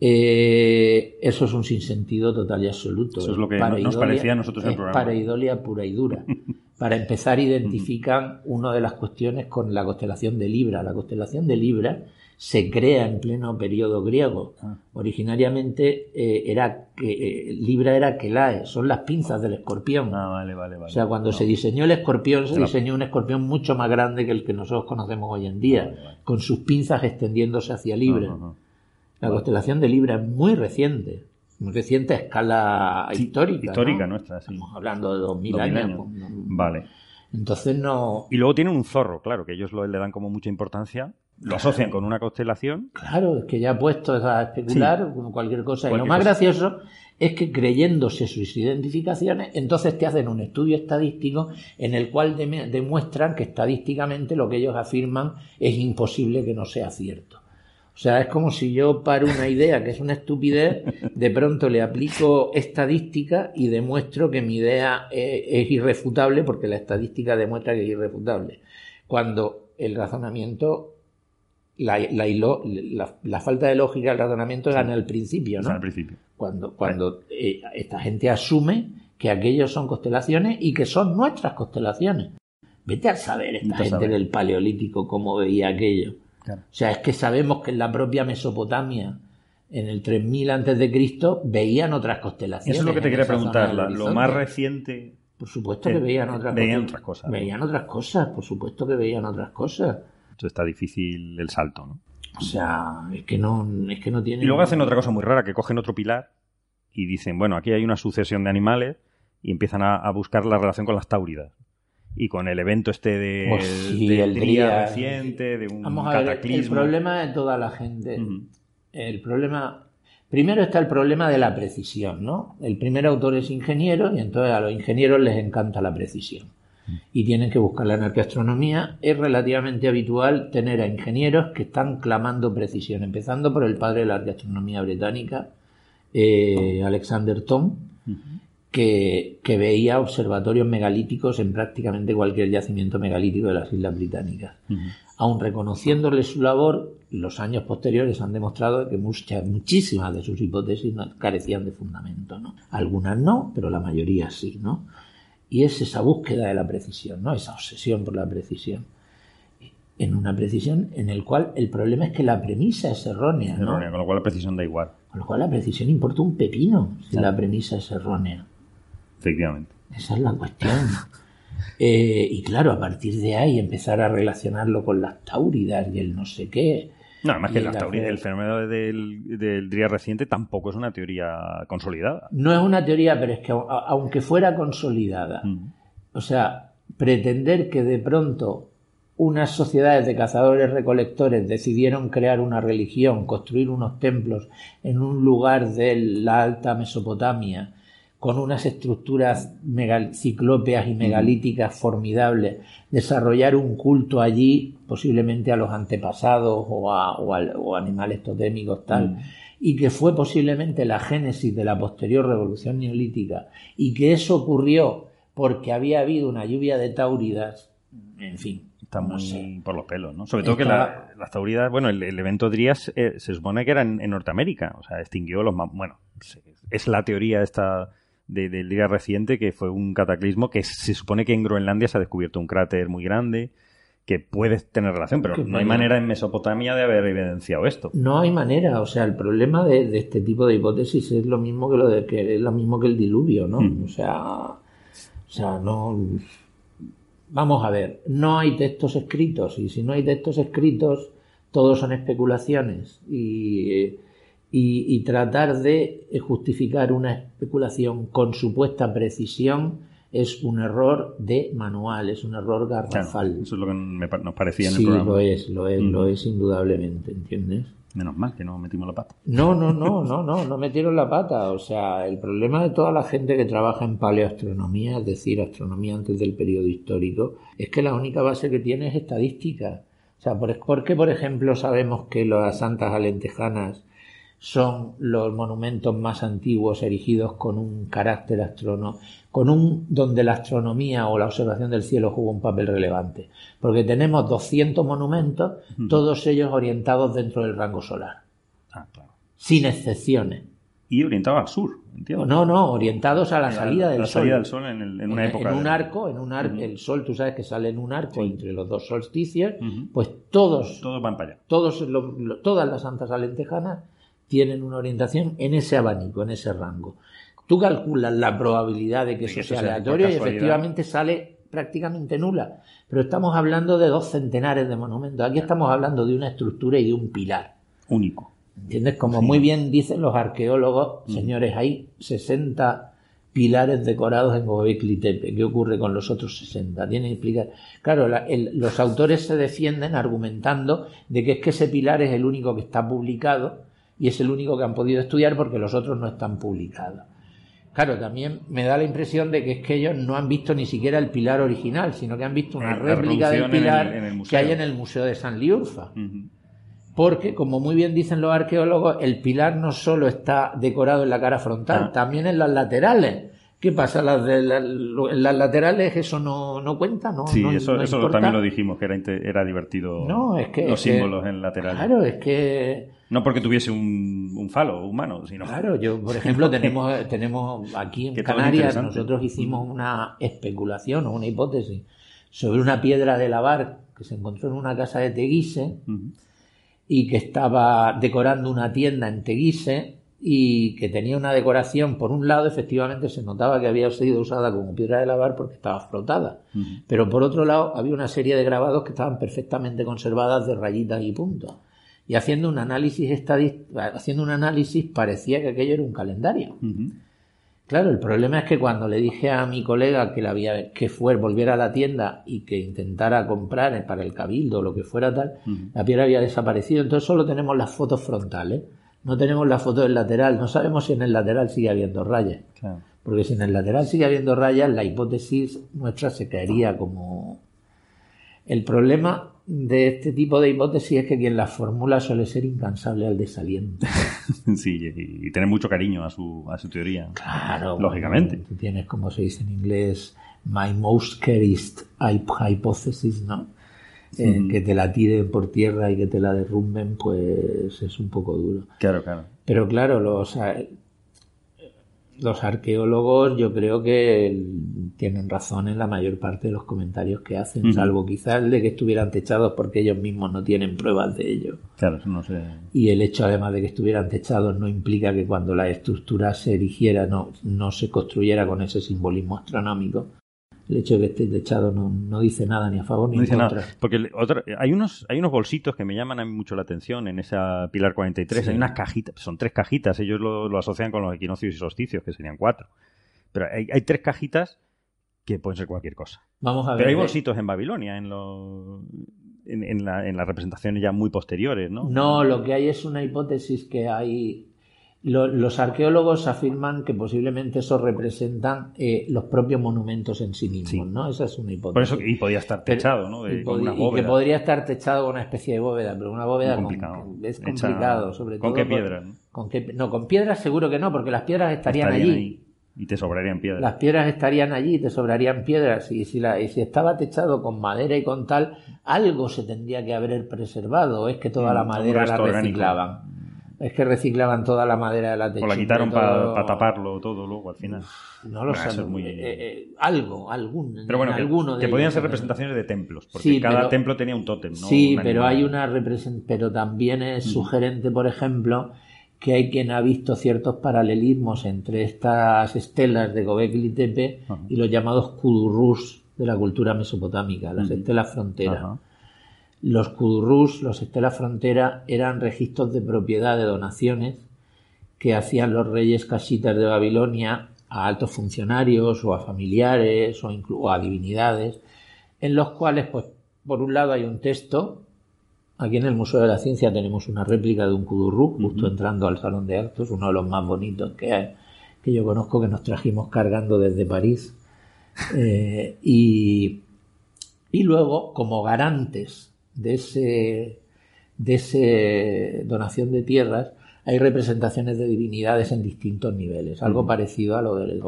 Eh, eso es un sinsentido total y absoluto. Eso es lo que nos parecía a nosotros el programa. Pareidolia pura y dura. Para empezar, identifican una de las cuestiones con la constelación de Libra. La constelación de Libra se crea en pleno periodo griego. Ah. Originariamente eh, era que eh, Libra era Kelae, son las pinzas del escorpión. Ah, vale, vale, vale. O sea, cuando se diseñó el escorpión, se diseñó un escorpión mucho más grande que el que nosotros conocemos hoy en día, con sus pinzas extendiéndose hacia Libra. La constelación de Libra es muy reciente, muy reciente a escala histórica. Histórica nuestra, Estamos hablando de 2000, años. Vale. Entonces no. Y luego tienen un zorro, claro, que ellos le dan como mucha importancia lo asocian con una constelación. Claro, es que ya puesto a especular como cualquier cosa. y lo más gracioso es que creyéndose sus identificaciones, entonces te hacen un estudio estadístico en el cual demuestran que estadísticamente lo que ellos afirman es imposible que no sea cierto. O sea, es como si yo paro una idea que es una estupidez, de pronto le aplico estadística y demuestro que mi idea es, es irrefutable porque la estadística demuestra que es irrefutable. Cuando el razonamiento la, falta de lógica del razonamiento en el principio, ¿no? al principio. Cuando, cuando eh, esta gente asume que aquellos son constelaciones y que son nuestras constelaciones. Vete a saber esta gente del Paleolítico cómo veía aquello. O sea, es que sabemos que en la propia Mesopotamia, en el 3000 antes de Cristo, veían otras constelaciones. Eso es lo que te quería preguntar. lo más reciente. Por supuesto que veían otras, veían otras cosas. Veían otras cosas, por supuesto que veían otras cosas. Entonces está difícil el salto, ¿no? O sea, es que no, es que no tienen... Y luego hacen otra cosa muy rara, que cogen otro pilar y dicen, bueno, aquí hay una sucesión de animales y empiezan a, a buscar la relación con las táuridas y con el evento este de, pues del día reciente, de un Vamos a Ver, el problema de toda la gente. El problema. Primero está el problema de la precisión, ¿no? El primer autor es ingeniero y entonces a los ingenieros les encanta la precisión. Y tienen que buscar la arqueastronomía. Es relativamente habitual tener a ingenieros que están clamando precisión, empezando por el padre de la arqueastronomía británica, eh, Alexander Thom, que, veía observatorios megalíticos en prácticamente cualquier yacimiento megalítico de las Islas Británicas. Aun reconociéndole su labor, los años posteriores han demostrado que muchas, muchísimas de sus hipótesis carecían de fundamento. ¿no? Algunas no, pero la mayoría sí. ¿no? Y es esa búsqueda de la precisión, ¿no? esa obsesión por la precisión. En una precisión en el cual el problema es que la premisa es errónea. ¿no? con lo cual la precisión da igual. Con lo cual la precisión importa un pepino si la premisa es errónea. Efectivamente. Esa es la cuestión. Eh, y claro, a partir de ahí empezar a relacionarlo con las tauridas y el no sé qué. No, además que las el fenómeno del, día reciente tampoco es una teoría consolidada. No es una teoría, pero es que aunque fuera consolidada, mm. o sea, pretender que de pronto unas sociedades de cazadores recolectores decidieron crear una religión, construir unos templos en un lugar de la alta Mesopotamia, con unas estructuras ciclópeas y megalíticas formidables, desarrollar un culto allí, posiblemente a los antepasados o a, animales totémicos tal, mm. y que fue posiblemente la génesis de la posterior revolución neolítica, y que eso ocurrió porque había habido una lluvia de tauridas, en fin. Está muy por los pelos, ¿no? Sobre todo que las tauridas, bueno, el, evento Drías eh, se supone que era en, en, Norteamérica, o sea, extinguió los... Bueno, es la teoría esta del día reciente, que fue un cataclismo que se supone que en Groenlandia se ha descubierto un cráter muy grande que puede tener relación, pero no hay manera en Mesopotamia de haber evidenciado esto. No hay manera, o sea, el problema de, este tipo de hipótesis es lo mismo que lo de que es lo mismo que el diluvio, ¿no? Hmm. O sea, o sea, no vamos a ver, no hay textos escritos y si no hay textos escritos todos son especulaciones y y, tratar de justificar una especulación con supuesta precisión es un error de manual, es un error garrafal. eso es lo que nos parecía en el programa. Sí, lo es, lo es, lo es indudablemente, ¿entiendes? Menos mal que no metimos la pata. No, no, no, no, no, no metieron la pata. O sea, el problema de toda la gente que trabaja en paleoastronomía, es decir, astronomía antes del periodo histórico, es que la única base que tiene es estadística. O sea, ¿por qué, por ejemplo, sabemos que las santas alentejanas son los monumentos más antiguos erigidos con un carácter astronómico, con un donde la astronomía o la observación del cielo jugó un papel relevante, porque tenemos 200 monumentos, todos ellos orientados dentro del rango solar. Ah, Sin excepciones. Y orientados al sur, entiendo. No, no, orientados a la, salida del la sol. Salida del sol en, una época. En un arco, en un arco, el sol, tú sabes que sale en un arco entre los dos solsticios, pues todos. Todos van para allá. Todos, todas las santas alentejanas tienen una orientación en ese abanico, en ese rango. Tú calculas la probabilidad de que, eso sea aleatorio y efectivamente sale prácticamente nula. Pero estamos hablando de dos centenares de monumentos. Aquí estamos hablando de una estructura y de un pilar. Único. ¿Entiendes? Como muy bien dicen los arqueólogos, mm. señores, hay 60 pilares decorados en Gobekli Tepe. ¿Qué ocurre con los otros 60? Tienen que explicar. Claro, los autores se defienden argumentando de que es que ese pilar es el único que está publicado y es el único que han podido estudiar porque los otros no están publicados. Claro, también me da la impresión de que es que ellos no han visto ni siquiera el pilar original, sino que han visto una réplica del pilar que hay en el Museo de San Liurfa. Porque, como muy bien dicen los arqueólogos, el pilar no solo está decorado en la cara frontal, ah. también en las laterales. ¿Qué pasa? ¿Las, de las laterales eso no, no cuenta? ¿no? Sí, eso, eso también lo dijimos, que era, era divertido no, es que, los símbolos en laterales. Claro, es que... No porque tuviese un, un falo humano, sino... Claro, yo, por ejemplo, tenemos, tenemos aquí en Canarias, nosotros hicimos una especulación o una hipótesis sobre una piedra de lavar que se encontró en una casa de Teguise y que estaba decorando una tienda en Teguise y que tenía una decoración, por un lado efectivamente se notaba que había sido usada como piedra de lavar porque estaba flotada, pero por otro lado había una serie de grabados que estaban perfectamente conservadas de rayitas y puntos. Y haciendo un análisis haciendo un análisis parecía que aquello era un calendario. Claro, el problema es que cuando le dije a mi colega que la había, que fue, volviera a la tienda y que intentara comprar para el cabildo o lo que fuera tal, la piedra había desaparecido. Entonces solo tenemos las fotos frontales. No tenemos la foto del lateral, no sabemos si en el lateral sigue habiendo rayas. Porque si en el lateral sigue habiendo rayas, la hipótesis nuestra se caería como... El problema de este tipo de hipótesis es que quien las formula suele ser incansable al desaliento. sí, y, tener mucho cariño a su, a su teoría. Claro. Lógicamente. tú tienes, como se dice en inglés, my most cherished hypothesis, ¿no? Eh, que te la tiren por tierra y que te la derrumben, pues es un poco duro. Claro, claro. Pero claro, los, los arqueólogos yo creo que tienen razón en la mayor parte de los comentarios que hacen, salvo quizás el de que estuvieran techados porque ellos mismos no tienen pruebas de ello. Claro, eso no sé. Y el hecho además de que estuvieran techados no implica que cuando la estructura se erigiera no, no se construyera con ese simbolismo astronómico el hecho de que esté techado no, dice nada ni a favor ni en contra. Nada. Porque hay unos hay unos bolsitos que me llaman a mí mucho la atención en esa Pilar 43. Hay unas cajitas, son tres cajitas, ellos lo, asocian con los equinoccios y solsticios, que serían cuatro. Pero hay, tres cajitas que pueden ser cualquier cosa. Vamos a ver. Pero hay bolsitos en Babilonia, en los... En, en, en las representaciones ya muy posteriores, ¿no? No, lo que hay es una hipótesis que hay los arqueólogos afirman que posiblemente eso representan eh, los propios monumentos en sí mismos, ¿no? Esa es una hipótesis. Por eso, y podía estar techado, ¿no? y, que podría estar techado con una especie de bóveda, pero una bóveda es complicado, sobre todo. ¿Con qué piedras? ¿no? Con no, con piedras seguro que no, porque las piedras estarían, allí. Y te sobrarían piedras. Las piedras estarían allí y te sobrarían piedras. Y si, la, y si estaba techado con madera y con tal, algo se tendría que haber preservado. Es que toda la madera la reciclaban. Es que reciclaban toda la madera de la techumbre. O la quitaron para taparlo todo luego al final. No lo sé. Muy... Eh, eh, algo, algún. Pero bueno, que, alguno que podían ser representaciones de templos, porque cada templo tenía un tótem, ¿no? Sí, pero hay una representación. Pero también es sugerente, por ejemplo, que hay quien ha visto ciertos paralelismos entre estas estelas de Gobekli Tepe y los llamados kudurrus de la cultura mesopotámica, las estelas frontera. Los kudurrus, los Estela Frontera, eran registros de propiedad de donaciones que hacían los reyes casitas de Babilonia a altos funcionarios o a familiares o, incluso a divinidades, en los cuales, pues, por un lado hay un texto. Aquí en el Museo de la Ciencia tenemos una réplica de un kudurru, justo entrando al salón de actos, uno de los más bonitos que hay, que yo conozco, que nos trajimos cargando desde París. Eh, y, y luego, como garantes de ese, de ese donación de tierras hay representaciones de divinidades en distintos niveles, algo parecido a lo del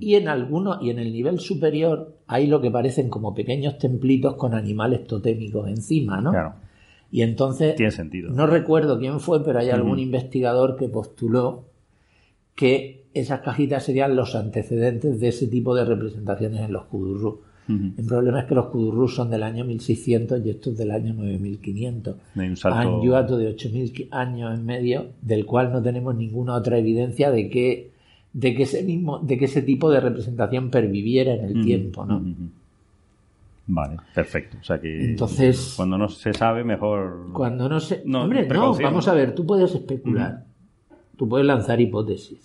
Y en alguno, y en el nivel superior hay lo que parecen como pequeños templitos con animales totémicos encima, ¿no? Claro. Y entonces tiene sentido. No recuerdo quién fue, pero hay algún investigador que postuló que esas cajitas serían los antecedentes de ese tipo de representaciones en los kudurru. El problema es que los Kudurrus son del año 1600 y estos del año 9500. Hay un salto... Han de 8000 años en medio, del cual no tenemos ninguna otra evidencia de que, de que, ese, mismo, de que ese tipo de representación perviviera en el tiempo. ¿no? Vale, perfecto. O sea que Entonces, cuando no se sabe, mejor. Cuando no se. hombre, no, vamos a ver, tú puedes especular. Tú puedes lanzar hipótesis.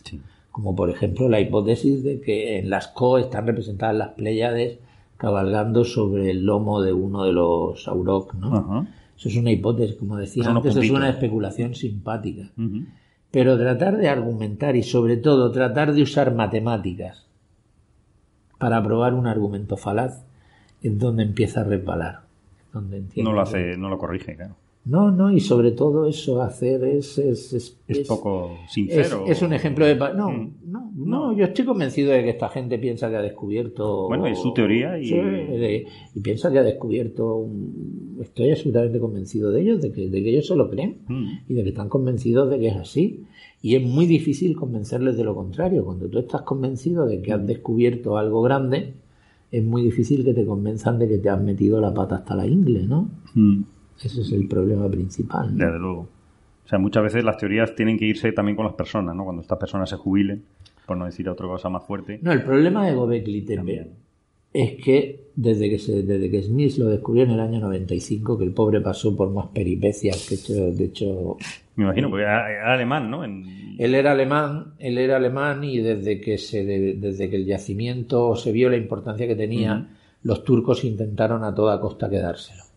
Como por ejemplo la hipótesis de que en las CO están representadas las Pléyades cabalgando sobre el lomo de uno de los Aurok, ¿no? Eso es una hipótesis, como decía antes, es una especulación simpática. Pero tratar de argumentar y sobre todo tratar de usar matemáticas para probar un argumento falaz es donde empieza a resbalar. Donde no lo hace, no lo corrige, claro. No, no, y sobre todo eso, hacer es... Es, es, poco sincero. Es, un ejemplo de... No, mm. no, no, yo estoy convencido de que esta gente piensa que ha descubierto... Bueno, es su teoría y... y piensa que ha descubierto... Estoy absolutamente convencido de ellos, de que, de que ellos se lo creen mm. y de que están convencidos de que es así. Y es muy difícil convencerles de lo contrario. Cuando tú estás convencido de que has descubierto algo grande, es muy difícil que te convenzan de que te has metido la pata hasta la ingle, ¿no? Mm. Ese es el problema principal. Desde luego. O sea, muchas veces las teorías tienen que irse también con las personas, ¿no? Cuando estas personas se jubilen, por no decir otra cosa más fuerte. No, el problema de Gobekli también es que desde que, se, desde que Smith lo descubrió en el año 95, que el pobre pasó por más peripecias que hecho, de hecho... Me imagino, porque era, alemán, ¿no? Él era alemán, él era alemán y desde que, se, desde que el yacimiento se vio la importancia que tenía, los turcos intentaron a toda costa quedárselo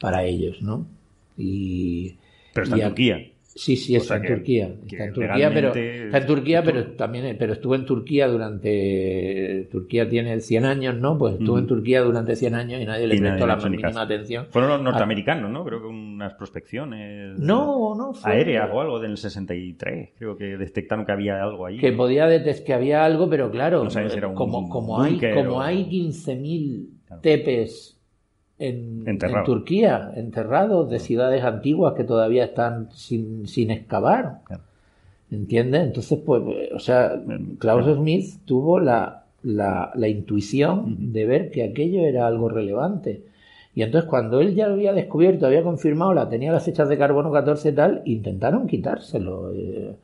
para ellos, ¿no? Y, Pero está en Turquía. Sí, sí, está en Turquía. Está en Turquía, pero, está en Turquía, pero también, pero estuvo en Turquía durante, Turquía tiene 100 años, ¿no? Pues estuvo en Turquía durante 100 años y nadie le prestó la mínima atención. Fueron los norteamericanos, ¿no? Creo que unas prospecciones. No, no. Aéreas o algo del 63. Creo que detectaron que había algo ahí. Que podía detectar que había algo, pero claro, como, como, hay, como hay 15.000 tepes en, Turquía, enterrados de ciudades antiguas que todavía están sin, sin excavar. ¿Entiendes? Entonces, pues, o sea, Klaus Smith tuvo la, la, la intuición de ver que aquello era algo relevante. Y entonces cuando él ya lo había descubierto, había confirmado, la tenía las fechas de carbono 14 y tal, intentaron quitárselo. Eh,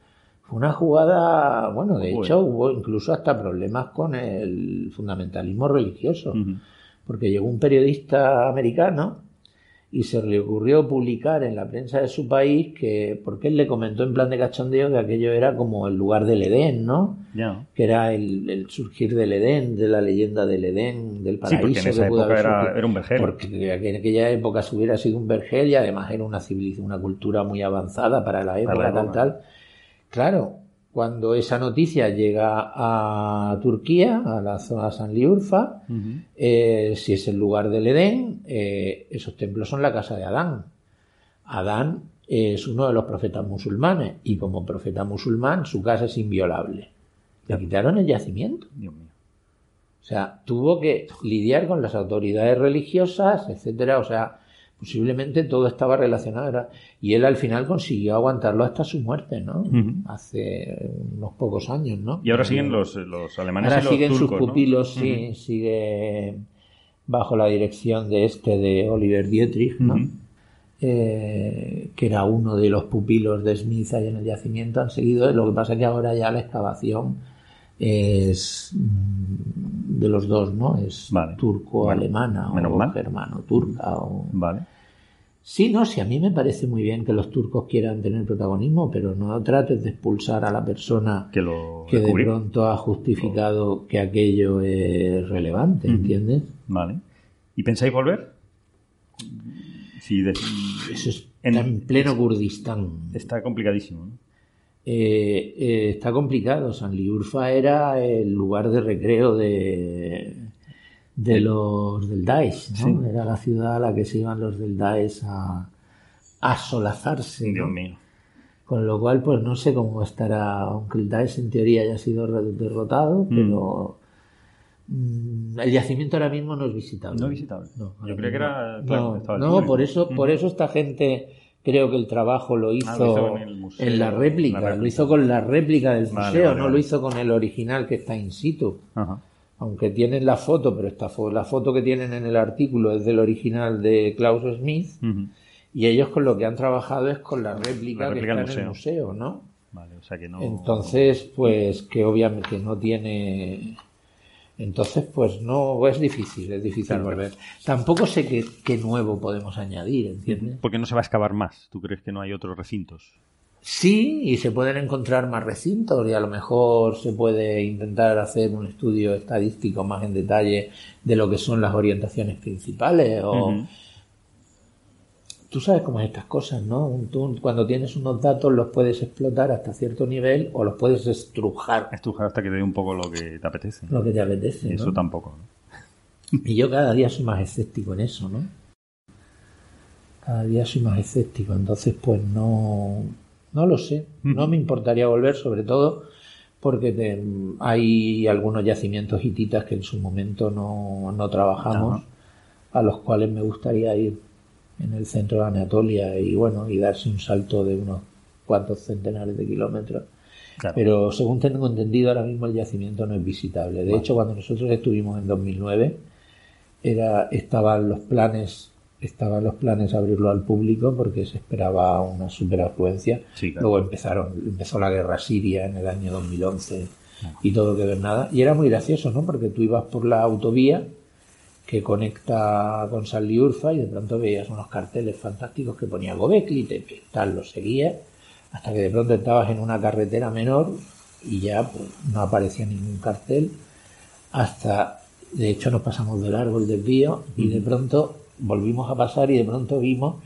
fue una jugada, bueno, de hecho hubo incluso hasta problemas con el fundamentalismo religioso porque llegó un periodista americano y se le ocurrió publicar en la prensa de su país que, porque él le comentó en plan de cachondeo que aquello era como el lugar del Edén, ¿no? Que era el, surgir del Edén, de la leyenda del Edén, del paraíso. Sí, porque en esa época era, un vergel. Porque en aquella época se hubiera sido un vergel y además era una civilización, una cultura muy avanzada para la época, tal, tal. Claro, cuando esa noticia llega a Turquía, a la zona de Sanliurfa, eh, si es el lugar del Edén, eh, esos templos son la casa de Adán. Adán es uno de los profetas musulmanes y como profeta musulmán su casa es inviolable. Le quitaron el yacimiento. Dios mío. O sea, tuvo que lidiar con las autoridades religiosas, etcétera. O sea, posiblemente todo estaba relacionado. Y él al final consiguió aguantarlo hasta su muerte, ¿no? Hace unos pocos años, ¿no? Y ahora siguen los, los alemanes ahora y los siguen sus pupilos, sí, sigue bajo la dirección de este, de Oliver Dietrich, ¿no? Eh, que era uno de los pupilos de Smith ahí en el yacimiento, han seguido. Lo que pasa es que ahora ya la excavación es mm, de los dos, ¿no? Es turco-alemana o germano-turca. O... Vale. Sí, no, sí, a mí me parece muy bien que los turcos quieran tener protagonismo, pero no trates de expulsar a la persona que, lo que de pronto ha justificado que aquello es relevante, ¿entiendes? Vale. ¿Y pensáis volver? Sí, Eso es en, pleno Kurdistán. Está complicadísimo. ¿no? Eh, eh, está complicado. San Liurfa era el lugar de recreo de, de los del Daesh, Era la ciudad a la que se iban los del Daesh a, a solazarse. Dios mío. Con lo cual, pues no sé cómo estará, aunque el Daesh en teoría haya sido derrotado, mm. pero mm, el yacimiento ahora mismo no es visitable. No es visitable. Yo creo que era. no, por eso, por eso esta gente creo que el trabajo lo ah, hizo, en, la, réplica, lo hizo con la réplica del museo, no lo hizo con el original que está in situ. Aunque tienen la foto, pero esta la foto que tienen en el artículo es del original de Klaus Smith, y ellos con lo que han trabajado es con la réplica, que está en el museo, ¿no? Entonces, pues que obviamente no tiene entonces, pues no, es difícil, es difícil volver. Tampoco sé qué, nuevo podemos añadir, ¿entiendes? Porque no se va a excavar más. ¿Tú crees que no hay otros recintos? Sí, y se pueden encontrar más recintos y a lo mejor se puede intentar hacer un estudio estadístico más en detalle de lo que son las orientaciones principales o tú sabes cómo es estas cosas, ¿no? Tú, cuando tienes unos datos los puedes explotar hasta cierto nivel o los puedes estrujar. Estrujar hasta que te dé un poco lo que te apetece. Lo que te apetece. Eso tampoco. Y yo cada día soy más escéptico en eso, ¿no? Cada día soy más escéptico, entonces pues no, no lo sé. No me importaría volver, sobre todo porque hay algunos yacimientos hititas que en su momento no, no trabajamos, a los cuales me gustaría ir en el centro de Anatolia y bueno, y darse un salto de unos cuantos centenares de kilómetros. Pero según tengo entendido, ahora mismo el yacimiento no es visitable. De hecho, cuando nosotros estuvimos en 2009, era, estaban los planes estaban los planes abrirlo al público porque se esperaba una superafluencia. Luego empezaron, empezó la guerra siria en el año 2011 y todo que ver nada. Y era muy gracioso, ¿no? Porque tú ibas por la autovía que conecta con Urfa y de pronto veías unos carteles fantásticos que ponía Gobekli, te, tal, lo seguías, hasta que de pronto estabas en una carretera menor y ya pues, no aparecía ningún cartel, hasta, de hecho nos pasamos de largo el desvío y de pronto volvimos a pasar y de pronto vimos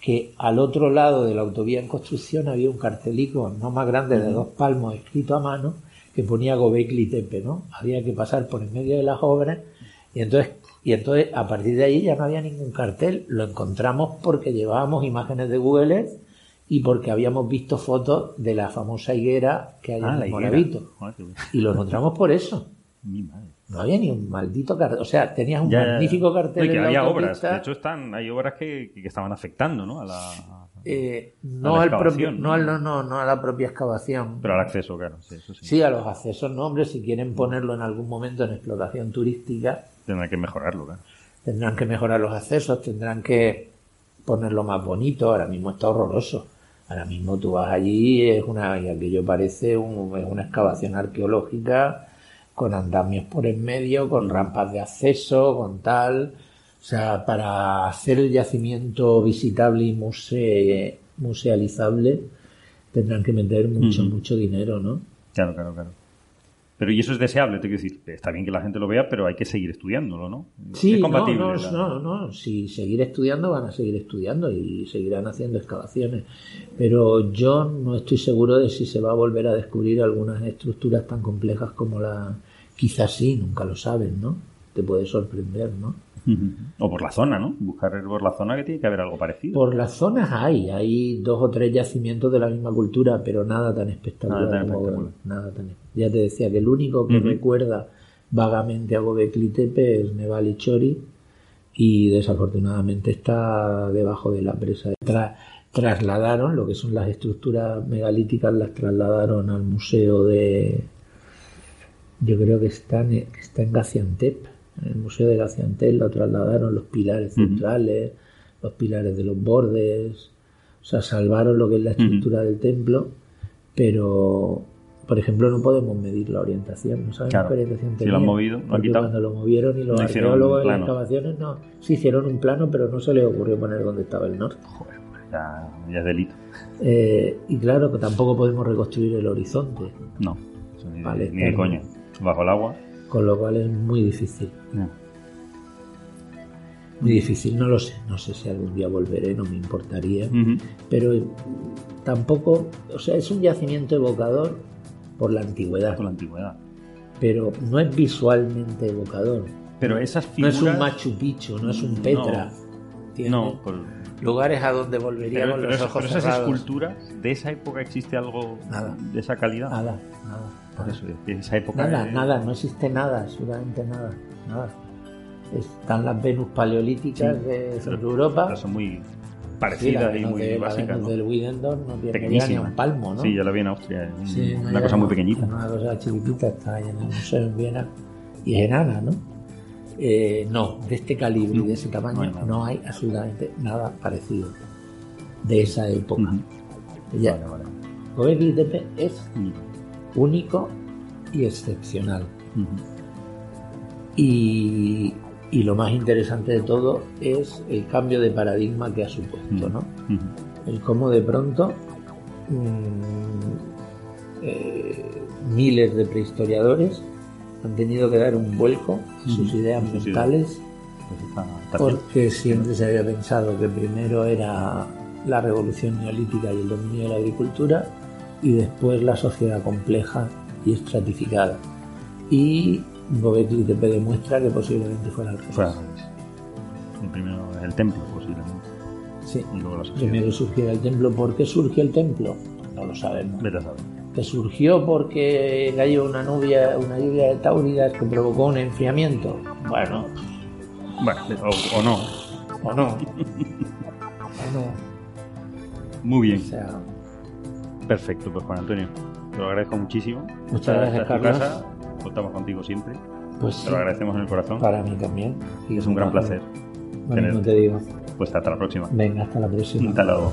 que al otro lado de la autovía en construcción había un cartelico no más grande de dos palmos escrito a mano que ponía Gobekli Tepe, ¿no? Había que pasar por en medio de las obras y entonces y entonces a partir de ahí ya no había ningún cartel, lo encontramos porque llevábamos imágenes de Google Earth y porque habíamos visto fotos de la famosa higuera que hay ah, en Moravito. Y lo encontramos por eso. No había ni un maldito cartel. O sea, tenías un magnífico cartel. que había obras. De hecho, están, hay obras que, que estaban afectando ¿no? a la. Eh, no, al propio, no, no, no, no, a la propia excavación. Pero al acceso, claro. Sí, eso sí. sí, a los accesos, no, hombre, si quieren ponerlo en algún momento en explotación turística, Tendrán que mejorarlo, Tendrán que mejorar los accesos, tendrán que ponerlo más bonito. Ahora mismo está horroroso. Ahora mismo tú vas allí, es una, y aquello parece un, es una excavación arqueológica con andamios por en medio, con rampas de acceso, con tal. O sea, para hacer el yacimiento visitable y musealizable tendrán que meter mucho, mucho dinero, ¿no? Claro, claro, claro. Pero y eso es deseable, te quiero decir, está bien que la gente lo vea, pero hay que seguir estudiándolo, ¿no? Sí, es compatible, no, no, no, no, si seguir estudiando van a seguir estudiando y seguirán haciendo excavaciones, pero yo no estoy seguro de si se va a volver a descubrir algunas estructuras tan complejas como la, quizás sí, nunca lo saben, ¿no? Te puede sorprender, ¿no? O por la zona, ¿no? Buscar por la zona que tiene que haber algo parecido. Por las zonas hay, hay dos o tres yacimientos de la misma cultura, pero nada tan espectacular. Nada tan, ya te decía que el único que recuerda vagamente a Gobekli Tepe es Nevali Chori y desafortunadamente está debajo de la presa. trasladaron lo que son las estructuras megalíticas, las trasladaron al museo de. Yo creo que está en, está en Gaziantep en el Museo de Gaziantel lo trasladaron los pilares centrales, los pilares de los bordes, o sea, salvaron lo que es la estructura del templo, pero, por ejemplo, no podemos medir la orientación, no sabemos qué orientación tenía. Si lo han movido, lo han quitado. Cuando lo movieron y los arqueólogos en las excavaciones no, sí hicieron un plano, pero no se les ocurrió poner dónde estaba el norte. Joder, ya, ya es delito. Eh, y claro, que tampoco podemos reconstruir el horizonte. No, ni, vale, ni de coño. Bajo el agua con lo cual es muy difícil. Muy difícil, no lo sé, no sé si algún día volveré, no me importaría, pero tampoco, o sea, es un yacimiento evocador por la antigüedad. Por la antigüedad. Pero no es visualmente evocador. Pero esas figuras... No es un Machu Picchu, no es un Petra. No, lugares a donde volvería con los ojos pero esas esculturas, ¿de esa época existe algo de esa calidad? Nada, nada. Nada, nada, no existe nada, absolutamente nada, nada. Están las Venus paleolíticas de Europa. son muy parecidas y muy básicas. ¿no? del Widendorf no tiene ni un palmo, ¿no? Sí, ya lo vi en Austria. una cosa muy pequeñita. Una cosa chiquitita, está ahí en el museo en Viena y es enana, ¿no? Eh, no, de este calibre y de ese tamaño no hay, absolutamente nada parecido de esa época. Ya. Vale, Tepe es único y excepcional. y, y, lo más interesante de todo es el cambio de paradigma que ha supuesto, ¿no? El cómo de pronto mm, eh, miles de prehistoriadores han tenido que dar un vuelco en sus ideas mentales pues porque siempre se había pensado que primero era la revolución neolítica y el dominio de la agricultura y después la sociedad compleja y estratificada. Y Gobekli Tepe demuestra que posiblemente fuera al revés. El primero el templo, posiblemente. Sí. Primero surgió el templo. ¿Por qué surgió el templo? No lo sabemos. Vete a saber. Que surgió porque cayó una lluvia, una lluvia de tauridas que provocó un enfriamiento. Bueno. Bueno, o, no. O no. o no. Muy bien. Perfecto, pues Juan Antonio. Te lo agradezco muchísimo. Muchas gracias, Carlos. Casa, contamos contigo siempre. Pues te lo agradecemos en el corazón. Para mí también. es un gran placer. Bueno, no te digo. Pues hasta la próxima. Venga, hasta la próxima. Hasta luego.